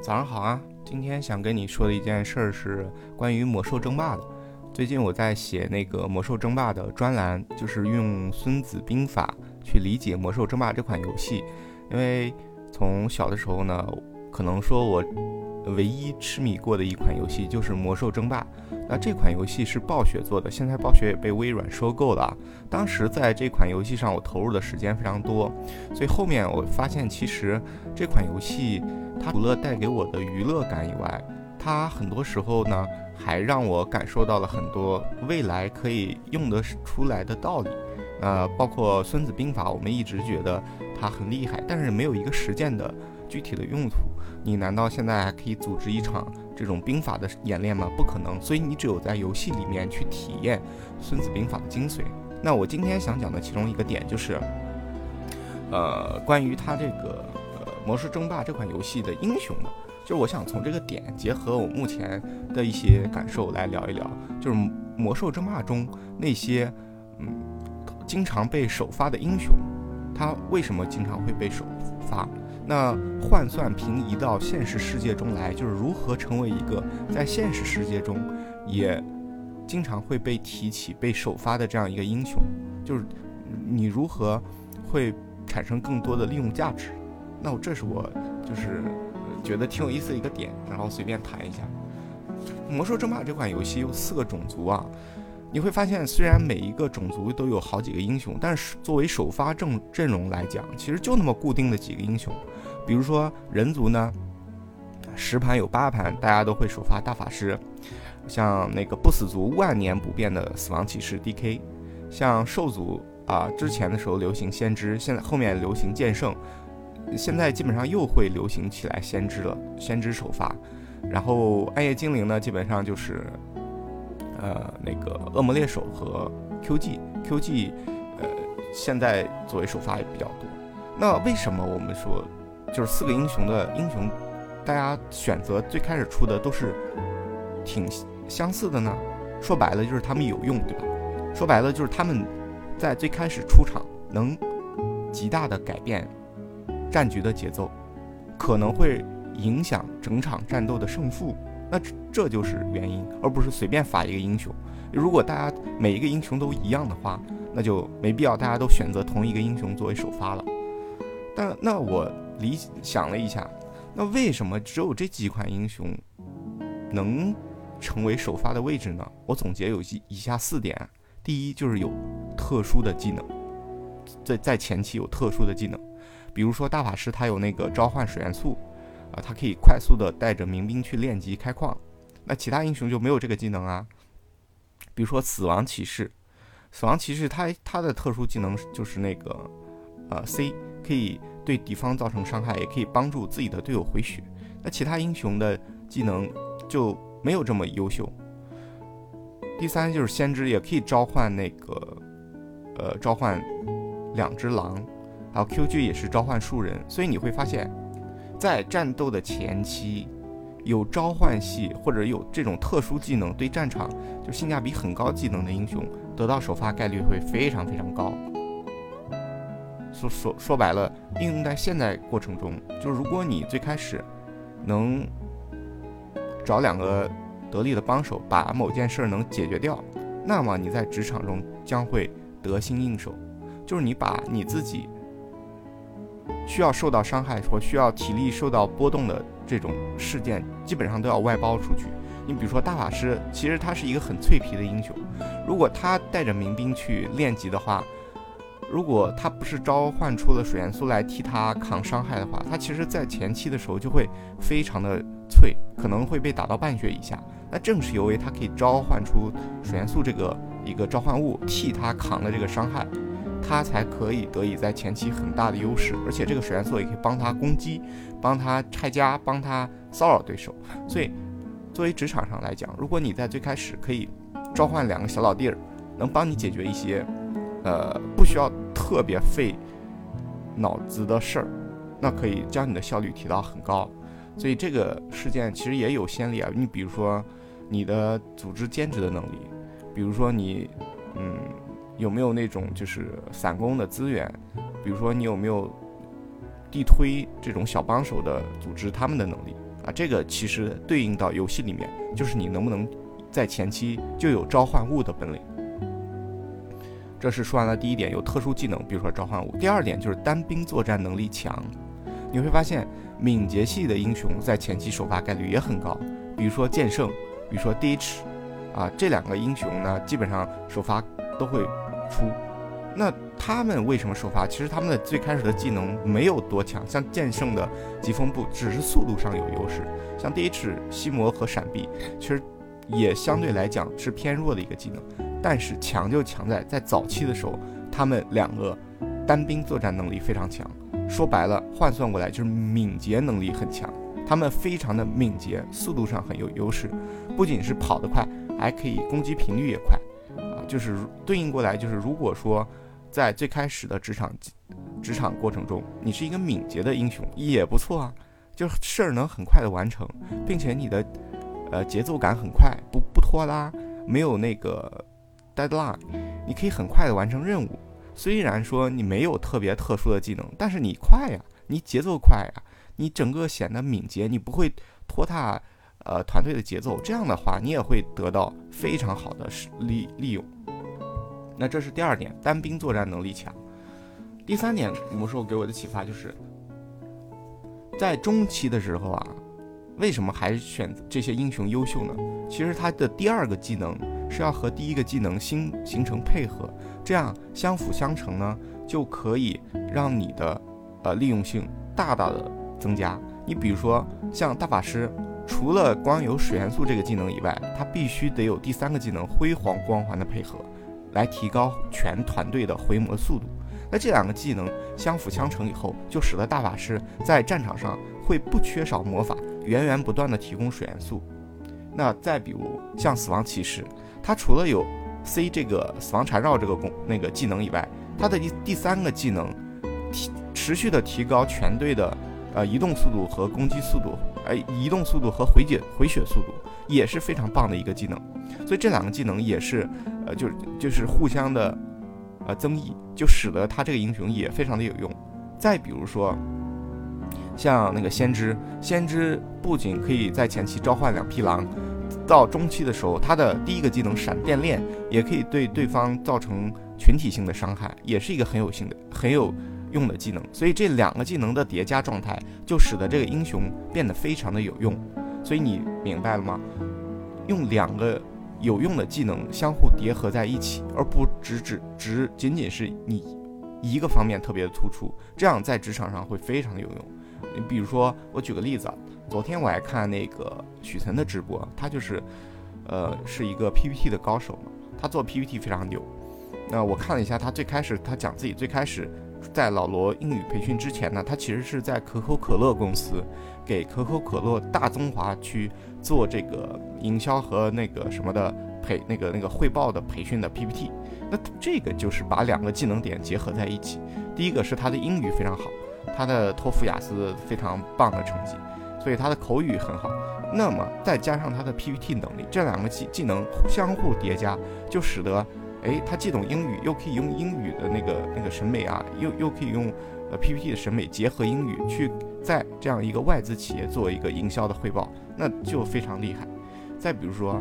早上好啊！今天想跟你说的一件事儿是关于魔兽争霸的。最近我在写那个魔兽争霸的专栏，就是用《孙子兵法》去理解魔兽争霸这款游戏。因为从小的时候呢，可能说我唯一痴迷过的一款游戏就是魔兽争霸。那这款游戏是暴雪做的，现在暴雪也被微软收购了。当时在这款游戏上，我投入的时间非常多，所以后面我发现，其实这款游戏它除了带给我的娱乐感以外，它很多时候呢，还让我感受到了很多未来可以用得出来的道理。呃，包括《孙子兵法》，我们一直觉得它很厉害，但是没有一个实践的具体的用途。你难道现在还可以组织一场这种兵法的演练吗？不可能。所以你只有在游戏里面去体验《孙子兵法》的精髓。那我今天想讲的其中一个点就是，呃，关于它这个呃《魔兽争霸》这款游戏的英雄的，就是我想从这个点结合我目前的一些感受来聊一聊，就是《魔兽争霸》中那些嗯经常被首发的英雄，他为什么经常会被首发？那换算平移到现实世界中来，就是如何成为一个在现实世界中也经常会被提起、被首发的这样一个英雄，就是你如何会产生更多的利用价值？那我这是我就是觉得挺有意思的一个点，然后随便谈一下。《魔兽争霸》这款游戏有四个种族啊，你会发现虽然每一个种族都有好几个英雄，但是作为首发阵阵容来讲，其实就那么固定的几个英雄。比如说人族呢，十盘有八盘大家都会首发大法师，像那个不死族万年不变的死亡骑士 DK，像兽族啊之前的时候流行先知，现在后面流行剑圣，现在基本上又会流行起来先知了，先知首发，然后暗夜精灵呢基本上就是呃那个恶魔猎手和 QG，QG 呃现在作为首发也比较多，那为什么我们说？就是四个英雄的英雄，大家选择最开始出的都是挺相似的呢。说白了就是他们有用，对吧？说白了就是他们在最开始出场能极大的改变战局的节奏，可能会影响整场战斗的胜负。那这就是原因，而不是随便发一个英雄。如果大家每一个英雄都一样的话，那就没必要大家都选择同一个英雄作为首发了。但那我。理想了一下，那为什么只有这几款英雄能成为首发的位置呢？我总结有以下四点：第一，就是有特殊的技能，在在前期有特殊的技能，比如说大法师他有那个召唤水元素，啊，他可以快速的带着民兵去练级开矿，那其他英雄就没有这个技能啊。比如说死亡骑士，死亡骑士他他的特殊技能就是那个呃 C 可以。对敌方造成伤害，也可以帮助自己的队友回血。那其他英雄的技能就没有这么优秀。第三就是先知也可以召唤那个，呃，召唤两只狼，还有 QG 也是召唤树人。所以你会发现，在战斗的前期，有召唤系或者有这种特殊技能对战场就性价比很高技能的英雄，得到首发概率会非常非常高。说说说白了，应用在现在过程中，就是如果你最开始能找两个得力的帮手，把某件事能解决掉，那么你在职场中将会得心应手。就是你把你自己需要受到伤害或需要体力受到波动的这种事件，基本上都要外包出去。你比如说大法师，其实他是一个很脆皮的英雄，如果他带着民兵去练级的话。如果他不是召唤出了水元素来替他扛伤害的话，他其实在前期的时候就会非常的脆，可能会被打到半血以下。那正是由于他可以召唤出水元素这个一个召唤物替他扛了这个伤害，他才可以得以在前期很大的优势。而且这个水元素也可以帮他攻击，帮他拆家，帮他骚扰对手。所以，作为职场上来讲，如果你在最开始可以召唤两个小老弟儿，能帮你解决一些。呃，不需要特别费脑子的事儿，那可以将你的效率提到很高。所以这个事件其实也有先例啊。你比如说你的组织兼职的能力，比如说你嗯有没有那种就是散工的资源，比如说你有没有地推这种小帮手的组织他们的能力，啊，这个其实对应到游戏里面，就是你能不能在前期就有召唤物的本领。这是说完了第一点，有特殊技能，比如说召唤物。第二点就是单兵作战能力强，你会发现敏捷系的英雄在前期首发概率也很高，比如说剑圣，比如说 DH，啊，这两个英雄呢，基本上首发都会出。那他们为什么首发？其实他们的最开始的技能没有多强，像剑圣的疾风步只是速度上有优势，像 DH 吸魔和闪避，其实也相对来讲是偏弱的一个技能。但是强就强在在早期的时候，他们两个单兵作战能力非常强。说白了，换算过来就是敏捷能力很强。他们非常的敏捷，速度上很有优势，不仅是跑得快，还可以攻击频率也快。啊，就是对应过来就是，如果说在最开始的职场职场过程中，你是一个敏捷的英雄也不错啊，就是事儿能很快的完成，并且你的呃节奏感很快，不不拖拉，没有那个。Deadline，你可以很快的完成任务。虽然说你没有特别特殊的技能，但是你快呀，你节奏快呀，你整个显得敏捷，你不会拖沓呃团队的节奏。这样的话，你也会得到非常好的利利用。那这是第二点，单兵作战能力强。第三点，魔兽给我的启发就是，在中期的时候啊，为什么还选这些英雄优秀呢？其实他的第二个技能。是要和第一个技能形形成配合，这样相辅相成呢，就可以让你的呃利用性大大的增加。你比如说像大法师，除了光有水元素这个技能以外，他必须得有第三个技能辉煌光环的配合，来提高全团队的回魔速度。那这两个技能相辅相成以后，就使得大法师在战场上会不缺少魔法，源源不断的提供水元素。那再比如像死亡骑士。它除了有 C 这个死亡缠绕这个功那个技能以外，它的第第三个技能提持续的提高全队的呃移动速度和攻击速度，呃移动速度和回解回血速度也是非常棒的一个技能。所以这两个技能也是呃就是就是互相的呃增益，就使得他这个英雄也非常的有用。再比如说像那个先知，先知不仅可以在前期召唤两匹狼。到中期的时候，他的第一个技能闪电链也可以对对方造成群体性的伤害，也是一个很有性的、很有用的技能。所以这两个技能的叠加状态，就使得这个英雄变得非常的有用。所以你明白了吗？用两个有用的技能相互叠合在一起，而不只只只仅仅是你一个方面特别的突出，这样在职场上会非常的有用。你比如说，我举个例子啊。昨天我还看那个许岑的直播，他就是，呃，是一个 PPT 的高手嘛，他做 PPT 非常牛。那我看了一下，他最开始他讲自己最开始在老罗英语培训之前呢，他其实是在可口可乐公司给可口可乐大中华区做这个营销和那个什么的培那个那个汇报的培训的 PPT。那这个就是把两个技能点结合在一起，第一个是他的英语非常好，他的托福雅思非常棒的成绩。所以他的口语很好，那么再加上他的 PPT 能力，这两个技技能相互叠加，就使得，哎，他既懂英语，又可以用英语的那个那个审美啊，又又可以用呃 PPT 的审美结合英语去在这样一个外资企业做一个营销的汇报，那就非常厉害。再比如说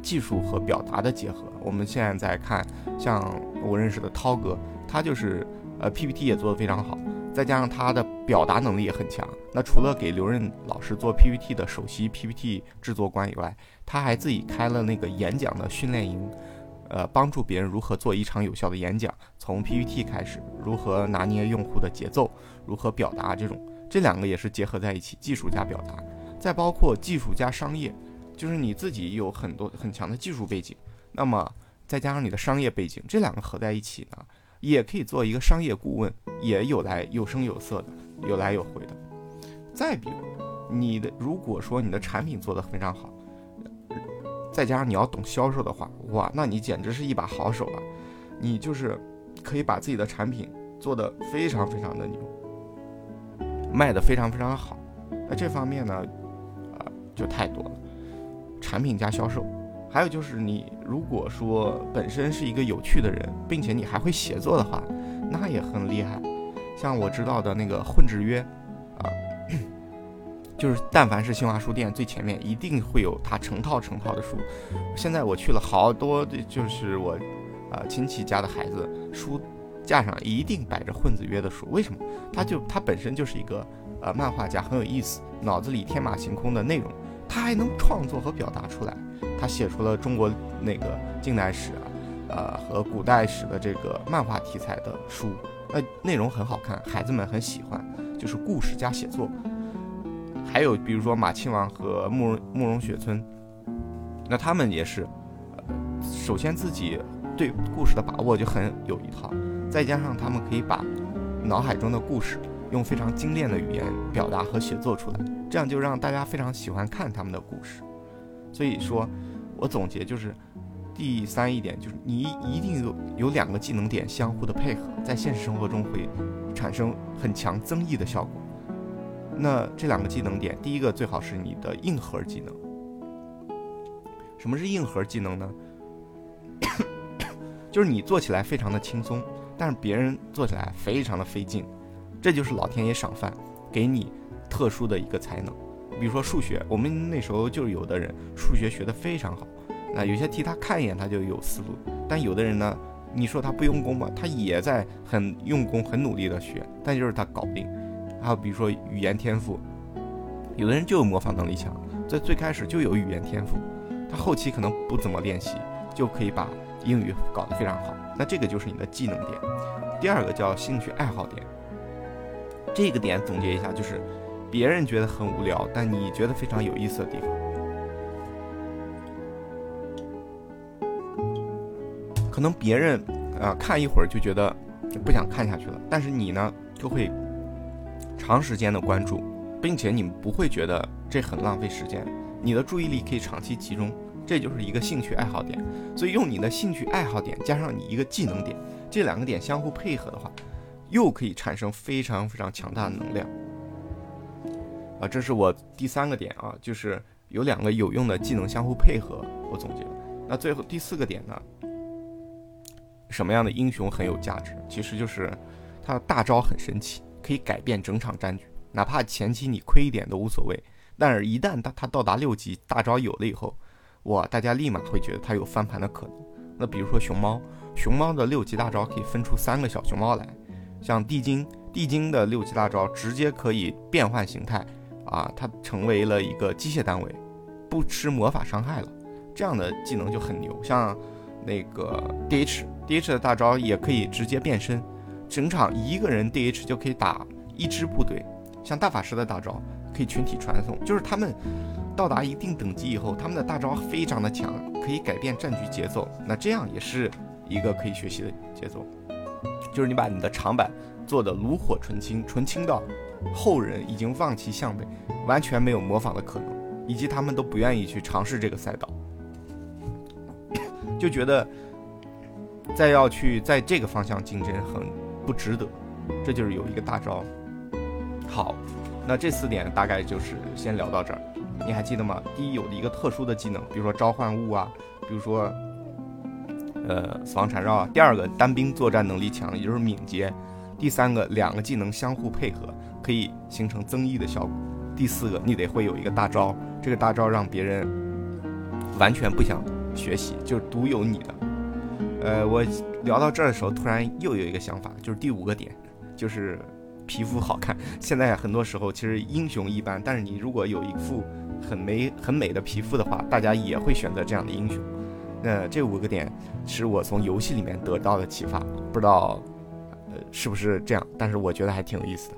技术和表达的结合，我们现在在看，像我认识的涛哥，他就是呃 PPT 也做得非常好。再加上他的表达能力也很强，那除了给刘润老师做 PPT 的首席 PPT 制作官以外，他还自己开了那个演讲的训练营，呃，帮助别人如何做一场有效的演讲，从 PPT 开始，如何拿捏用户的节奏，如何表达这种，这两个也是结合在一起，技术加表达，再包括技术加商业，就是你自己有很多很强的技术背景，那么再加上你的商业背景，这两个合在一起呢？也可以做一个商业顾问，也有来有声有色的，有来有回的。再比如，你的如果说你的产品做得非常好，再加上你要懂销售的话，哇，那你简直是一把好手啊！你就是可以把自己的产品做得非常非常的牛，卖得非常非常好。那这方面呢，啊，就太多了，产品加销售。还有就是，你如果说本身是一个有趣的人，并且你还会写作的话，那也很厉害。像我知道的那个混子约，啊，就是但凡是新华书店最前面，一定会有它成套成套的书。现在我去了好多，就是我，呃亲戚家的孩子，书架上一定摆着混子约的书。为什么？他就他本身就是一个呃漫画家，很有意思，脑子里天马行空的内容，他还能创作和表达出来。他写出了中国那个近代史啊，呃和古代史的这个漫画题材的书，呃内容很好看，孩子们很喜欢，就是故事加写作。还有比如说马亲王和慕容慕容雪村，那他们也是，呃首先自己对故事的把握就很有一套，再加上他们可以把脑海中的故事用非常精炼的语言表达和写作出来，这样就让大家非常喜欢看他们的故事。所以说。我总结就是，第三一点就是你一定有有两个技能点相互的配合，在现实生活中会产生很强增益的效果。那这两个技能点，第一个最好是你的硬核技能。什么是硬核技能呢？就是你做起来非常的轻松，但是别人做起来非常的费劲。这就是老天爷赏饭，给你特殊的一个才能。比如说数学，我们那时候就有的人数学学得非常好，那有些题他看一眼他就有思路，但有的人呢，你说他不用功吧，他也在很用功、很努力的学，但就是他搞不定。还有比如说语言天赋，有的人就有模仿能力强，在最开始就有语言天赋，他后期可能不怎么练习，就可以把英语搞得非常好。那这个就是你的技能点。第二个叫兴趣爱好点，这个点总结一下就是。别人觉得很无聊，但你觉得非常有意思的地方，可能别人啊看一会儿就觉得不想看下去了，但是你呢就会长时间的关注，并且你不会觉得这很浪费时间，你的注意力可以长期集中，这就是一个兴趣爱好点。所以用你的兴趣爱好点加上你一个技能点，这两个点相互配合的话，又可以产生非常非常强大的能量。啊，这是我第三个点啊，就是有两个有用的技能相互配合，我总结。那最后第四个点呢？什么样的英雄很有价值？其实就是他的大招很神奇，可以改变整场战局，哪怕前期你亏一点都无所谓。但是，一旦他他到达六级，大招有了以后，哇，大家立马会觉得他有翻盘的可能。那比如说熊猫，熊猫的六级大招可以分出三个小熊猫来，像地精，地精的六级大招直接可以变换形态。啊，它成为了一个机械单位，不吃魔法伤害了，这样的技能就很牛。像那个 D H D H 的大招也可以直接变身，整场一个人 D H 就可以打一支部队。像大法师的大招可以群体传送，就是他们到达一定等级以后，他们的大招非常的强，可以改变战局节奏。那这样也是一个可以学习的节奏，就是你把你的长板做的炉火纯青，纯青到。后人已经望其项背，完全没有模仿的可能，以及他们都不愿意去尝试这个赛道，就觉得再要去在这个方向竞争很不值得。这就是有一个大招。好，那这四点大概就是先聊到这儿。你还记得吗？第一，有的一个特殊的技能，比如说召唤物啊，比如说呃死亡缠绕啊。第二个，单兵作战能力强，也就是敏捷。第三个，两个技能相互配合。可以形成增益的效果。第四个，你得会有一个大招，这个大招让别人完全不想学习，就是独有你的。呃，我聊到这儿的时候，突然又有一个想法，就是第五个点，就是皮肤好看。现在很多时候其实英雄一般，但是你如果有一副很美很美的皮肤的话，大家也会选择这样的英雄。那这五个点是我从游戏里面得到的启发，不知道呃是不是这样，但是我觉得还挺有意思的。